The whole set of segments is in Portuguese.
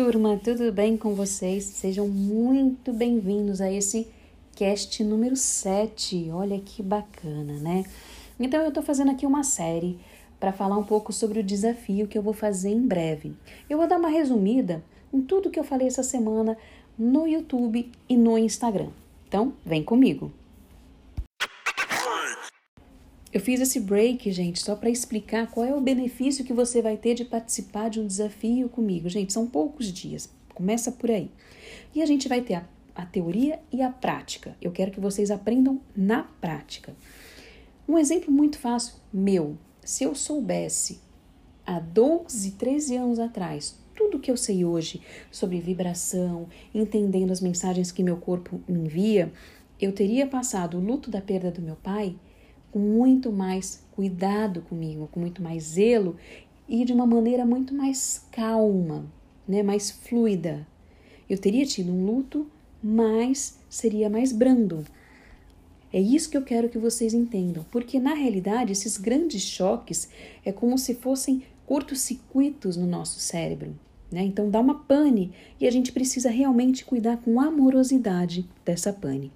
turma, tudo bem com vocês? Sejam muito bem-vindos a esse cast número 7. Olha que bacana, né? Então eu tô fazendo aqui uma série para falar um pouco sobre o desafio que eu vou fazer em breve. Eu vou dar uma resumida em tudo que eu falei essa semana no YouTube e no Instagram. Então, vem comigo. Eu fiz esse break, gente, só para explicar qual é o benefício que você vai ter de participar de um desafio comigo. Gente, são poucos dias, começa por aí. E a gente vai ter a, a teoria e a prática. Eu quero que vocês aprendam na prática. Um exemplo muito fácil, meu. Se eu soubesse há 12, 13 anos atrás tudo que eu sei hoje sobre vibração, entendendo as mensagens que meu corpo me envia, eu teria passado o luto da perda do meu pai com muito mais cuidado comigo, com muito mais zelo e de uma maneira muito mais calma, né, mais fluida. Eu teria tido um luto, mas seria mais brando. É isso que eu quero que vocês entendam, porque na realidade esses grandes choques é como se fossem curtos-circuitos no nosso cérebro. Né? Então dá uma pane e a gente precisa realmente cuidar com amorosidade dessa pane.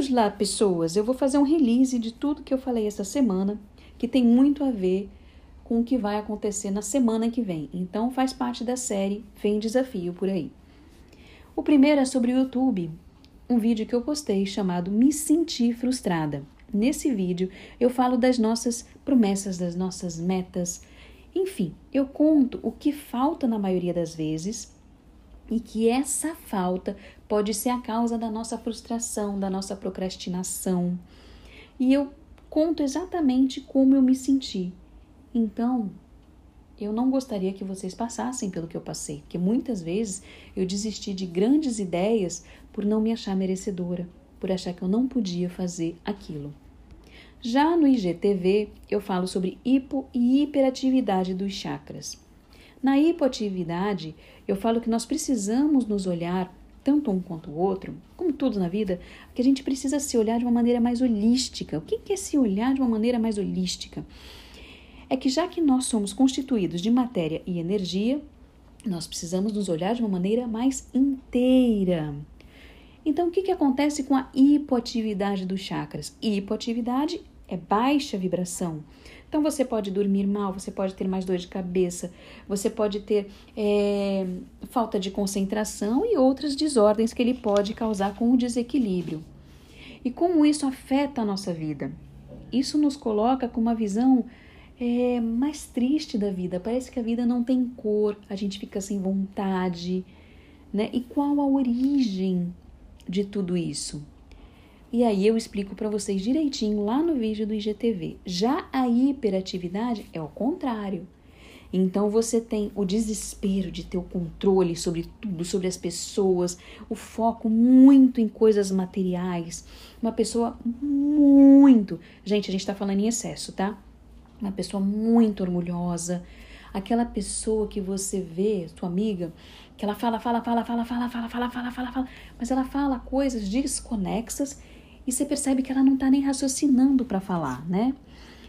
Vamos lá, pessoas. Eu vou fazer um release de tudo que eu falei essa semana, que tem muito a ver com o que vai acontecer na semana que vem. Então, faz parte da série Vem Desafio por aí. O primeiro é sobre o YouTube, um vídeo que eu postei chamado Me Senti Frustrada. Nesse vídeo, eu falo das nossas promessas, das nossas metas. Enfim, eu conto o que falta na maioria das vezes e que essa falta pode ser a causa da nossa frustração, da nossa procrastinação. E eu conto exatamente como eu me senti. Então, eu não gostaria que vocês passassem pelo que eu passei, porque muitas vezes eu desisti de grandes ideias por não me achar merecedora, por achar que eu não podia fazer aquilo. Já no IGTV, eu falo sobre hipo e hiperatividade dos chakras. Na hipoatividade, eu falo que nós precisamos nos olhar, tanto um quanto o outro, como tudo na vida, que a gente precisa se olhar de uma maneira mais holística. O que é se olhar de uma maneira mais holística? É que já que nós somos constituídos de matéria e energia, nós precisamos nos olhar de uma maneira mais inteira. Então, o que, que acontece com a hipoatividade dos chakras? Hipoatividade é baixa vibração. Então você pode dormir mal, você pode ter mais dor de cabeça, você pode ter é, falta de concentração e outras desordens que ele pode causar com o desequilíbrio. E como isso afeta a nossa vida? Isso nos coloca com uma visão é, mais triste da vida. Parece que a vida não tem cor, a gente fica sem vontade. Né? E qual a origem de tudo isso? E aí eu explico para vocês direitinho lá no vídeo do IGTV. Já a hiperatividade é o contrário. Então você tem o desespero de ter o controle sobre tudo, sobre as pessoas, o foco muito em coisas materiais. Uma pessoa muito. Gente, a gente está falando em excesso, tá? Uma pessoa muito orgulhosa. Aquela pessoa que você vê, sua amiga, que ela fala, fala, fala, fala, fala, fala, fala, fala, fala, fala, mas ela fala coisas desconexas e você percebe que ela não está nem raciocinando para falar, né?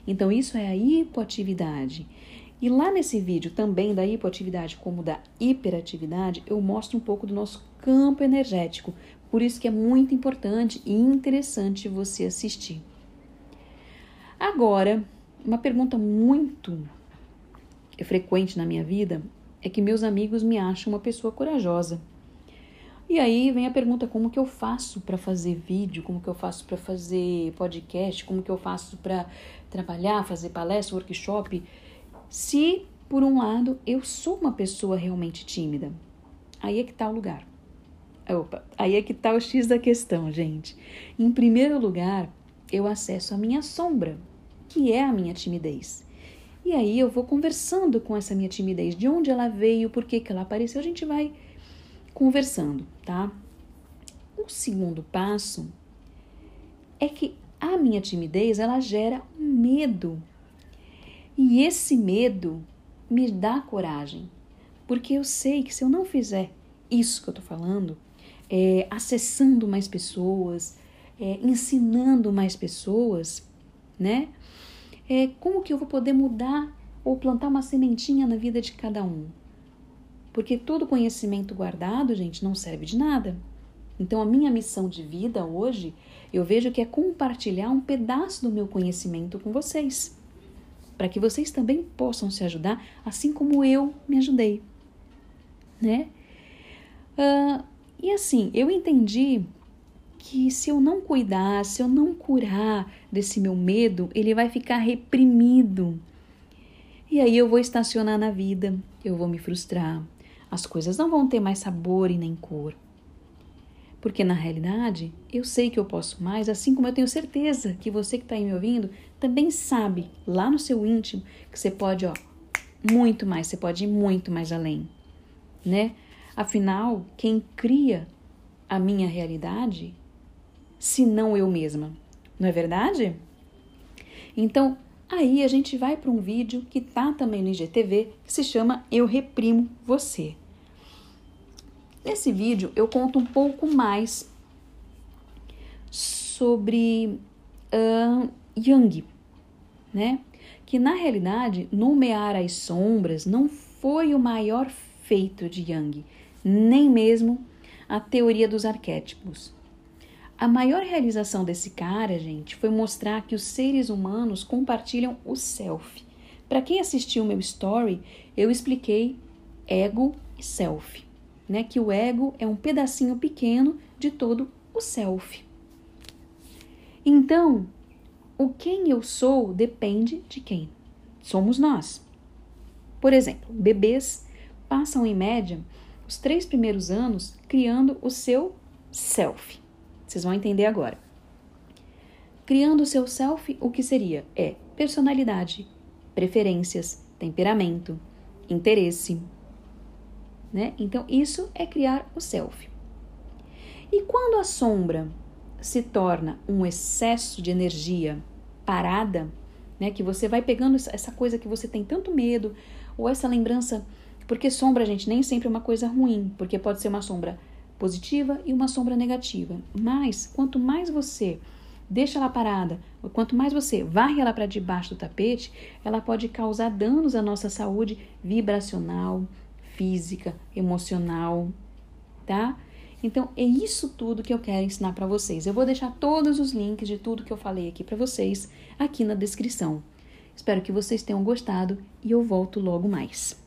Então, isso é a hipoatividade. E lá nesse vídeo, também da hipoatividade como da hiperatividade, eu mostro um pouco do nosso campo energético. Por isso que é muito importante e interessante você assistir. Agora, uma pergunta muito frequente na minha vida é que meus amigos me acham uma pessoa corajosa. E aí vem a pergunta: como que eu faço para fazer vídeo? Como que eu faço para fazer podcast? Como que eu faço para trabalhar, fazer palestra, workshop? Se, por um lado, eu sou uma pessoa realmente tímida, aí é que está o lugar. Opa, aí é que está o X da questão, gente. Em primeiro lugar, eu acesso a minha sombra, que é a minha timidez. E aí eu vou conversando com essa minha timidez, de onde ela veio, por que, que ela apareceu, a gente vai conversando, tá? O segundo passo é que a minha timidez ela gera um medo. E esse medo me dá coragem, porque eu sei que se eu não fizer isso que eu tô falando, é, acessando mais pessoas, é, ensinando mais pessoas, né? É, como que eu vou poder mudar ou plantar uma sementinha na vida de cada um. Porque todo conhecimento guardado, gente, não serve de nada. Então, a minha missão de vida hoje, eu vejo que é compartilhar um pedaço do meu conhecimento com vocês, para que vocês também possam se ajudar, assim como eu me ajudei, né? Uh, e assim, eu entendi que se eu não cuidar, se eu não curar desse meu medo, ele vai ficar reprimido. E aí eu vou estacionar na vida, eu vou me frustrar, as coisas não vão ter mais sabor e nem cor. Porque na realidade, eu sei que eu posso mais, assim como eu tenho certeza que você que está aí me ouvindo também sabe, lá no seu íntimo, que você pode, ó, muito mais, você pode ir muito mais além, né? Afinal, quem cria a minha realidade, se não eu mesma, não é verdade? Então, aí a gente vai para um vídeo que tá também no IGTV, que se chama Eu Reprimo Você. Nesse vídeo eu conto um pouco mais sobre uh, Jung, né? Que na realidade nomear as sombras não foi o maior feito de Jung, nem mesmo a teoria dos arquétipos. A maior realização desse cara, gente, foi mostrar que os seres humanos compartilham o self. Para quem assistiu meu story, eu expliquei ego e self né? Que o ego é um pedacinho pequeno de todo o self. Então, o quem eu sou depende de quem? Somos nós. Por exemplo, bebês passam em média os três primeiros anos criando o seu self. Vocês vão entender agora. Criando o seu self, o que seria? É personalidade, preferências, temperamento, interesse, né? Então, isso é criar o self. E quando a sombra se torna um excesso de energia parada, né, que você vai pegando essa coisa que você tem tanto medo, ou essa lembrança, porque sombra, gente, nem sempre é uma coisa ruim, porque pode ser uma sombra positiva e uma sombra negativa. Mas quanto mais você deixa ela parada, quanto mais você varre ela para debaixo do tapete, ela pode causar danos à nossa saúde vibracional, física, emocional, tá? Então, é isso tudo que eu quero ensinar para vocês. Eu vou deixar todos os links de tudo que eu falei aqui para vocês aqui na descrição. Espero que vocês tenham gostado e eu volto logo mais.